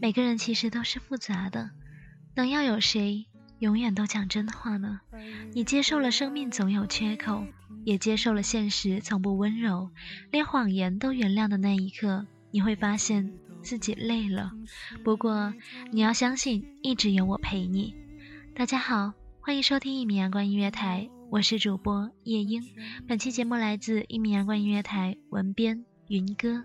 每个人其实都是复杂的，能要有谁永远都讲真话呢？你接受了生命总有缺口，也接受了现实从不温柔，连谎言都原谅的那一刻，你会发现自己累了。不过你要相信，一直有我陪你。大家好，欢迎收听一米阳光音乐台，我是主播夜莺。本期节目来自一米阳光音乐台文编云歌。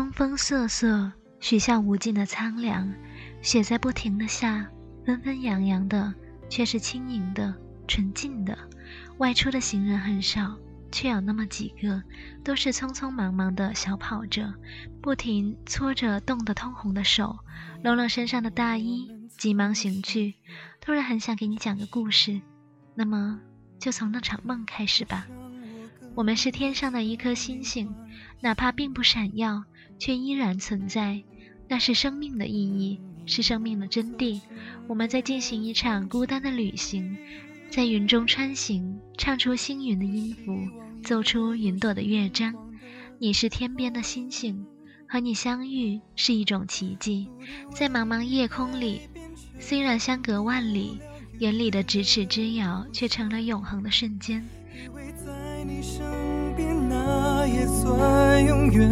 东风瑟瑟，许下无尽的苍凉。雪在不停的下，纷纷扬扬的，却是轻盈的、纯净的。外出的行人很少，却有那么几个，都是匆匆忙忙的小跑着，不停搓着冻得通红的手，搂了身上的大衣，急忙行去。突然很想给你讲个故事，那么就从那场梦开始吧。我们是天上的一颗星星，哪怕并不闪耀。却依然存在，那是生命的意义，是生命的真谛。我们在进行一场孤单的旅行，在云中穿行，唱出星云的音符，奏出云朵的乐章。你是天边的星星，和你相遇是一种奇迹。在茫茫夜空里，虽然相隔万里，眼里的咫尺之遥，却成了永恒的瞬间。在你身那也算永远。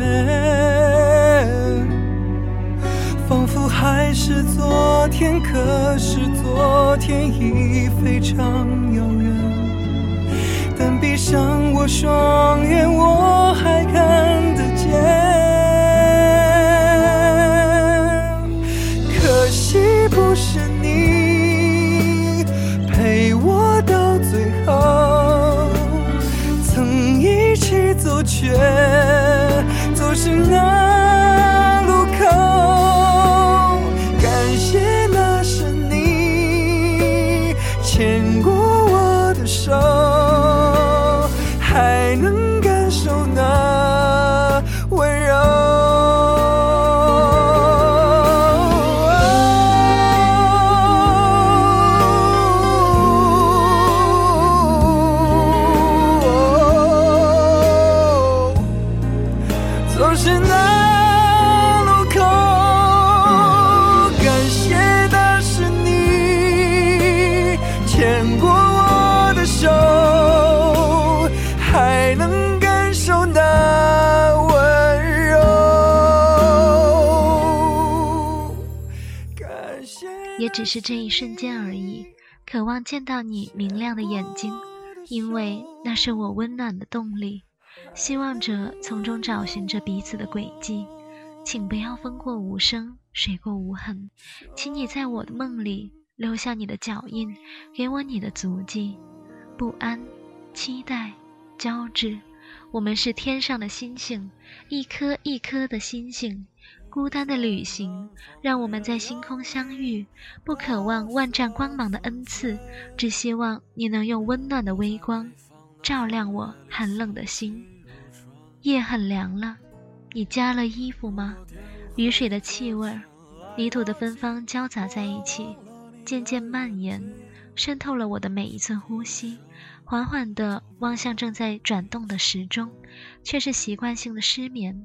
仿佛还是昨天，可是昨天已非常遥远。但闭上我双眼，我还看却走失。那。只是这一瞬间而已，渴望见到你明亮的眼睛，因为那是我温暖的动力。希望着从中找寻着彼此的轨迹，请不要风过无声，水过无痕，请你在我的梦里留下你的脚印，给我你的足迹。不安、期待、交织，我们是天上的星星，一颗一颗的星星。孤单的旅行，让我们在星空相遇。不渴望万丈光芒的恩赐，只希望你能用温暖的微光。照亮我寒冷的心。夜很凉了，你加了衣服吗？雨水的气味，泥土的芬芳交杂在一起，渐渐蔓延，渗透了我的每一寸呼吸。缓缓地望向正在转动的时钟，却是习惯性的失眠。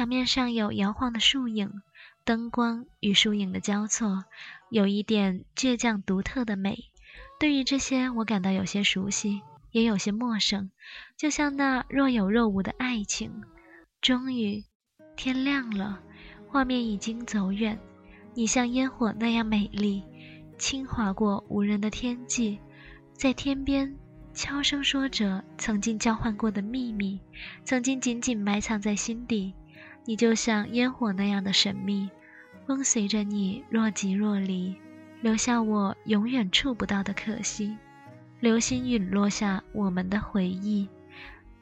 墙面上有摇晃的树影，灯光与树影的交错，有一点倔强独特的美。对于这些，我感到有些熟悉，也有些陌生，就像那若有若无的爱情。终于，天亮了，画面已经走远，你像烟火那样美丽，轻划过无人的天际，在天边悄声说着曾经交换过的秘密，曾经紧紧埋藏在心底。你就像烟火那样的神秘，风随着你若即若离。留下我永远触不到的可惜，流星陨落下我们的回忆。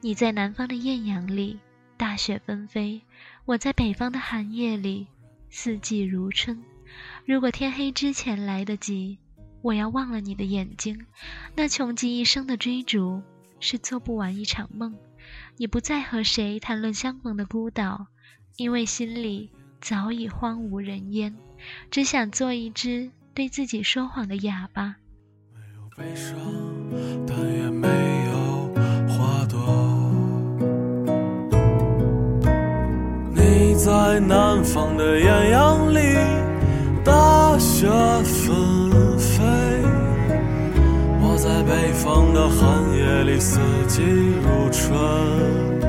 你在南方的艳阳里，大雪纷飞；我在北方的寒夜里，四季如春。如果天黑之前来得及，我要忘了你的眼睛。那穷极一生的追逐，是做不完一场梦。你不再和谁谈论相逢的孤岛，因为心里早已荒无人烟，只想做一只。对自己说谎的哑巴。没有悲伤，但也没有花朵。你在南方的艳阳里，大雪纷飞；我在北方的寒夜里，四季如春。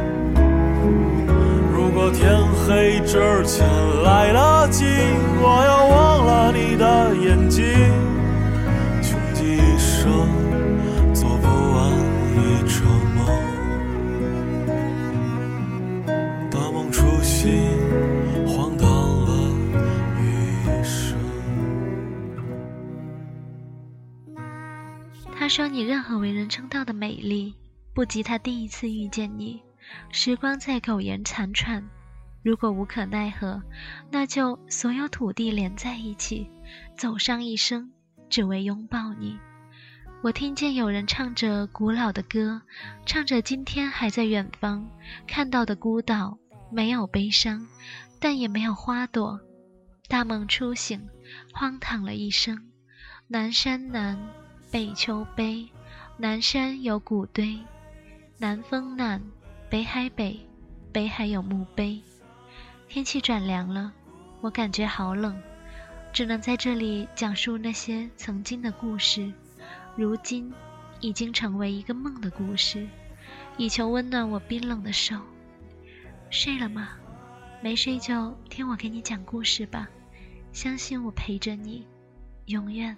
天黑之前来得及，我要忘了你的眼睛，穷极一生做不完一场梦，大梦初醒，荒唐了一生。他说：“你任何为人称道的美丽，不及他第一次遇见你。时光在苟延残喘。”如果无可奈何，那就所有土地连在一起，走上一生，只为拥抱你。我听见有人唱着古老的歌，唱着今天还在远方看到的孤岛，没有悲伤，但也没有花朵。大梦初醒，荒唐了一生。南山南，北秋悲，南山有古堆，南风南，北海北，北海有墓碑。天气转凉了，我感觉好冷，只能在这里讲述那些曾经的故事，如今已经成为一个梦的故事，以求温暖我冰冷的手。睡了吗？没睡就听我给你讲故事吧，相信我陪着你，永远。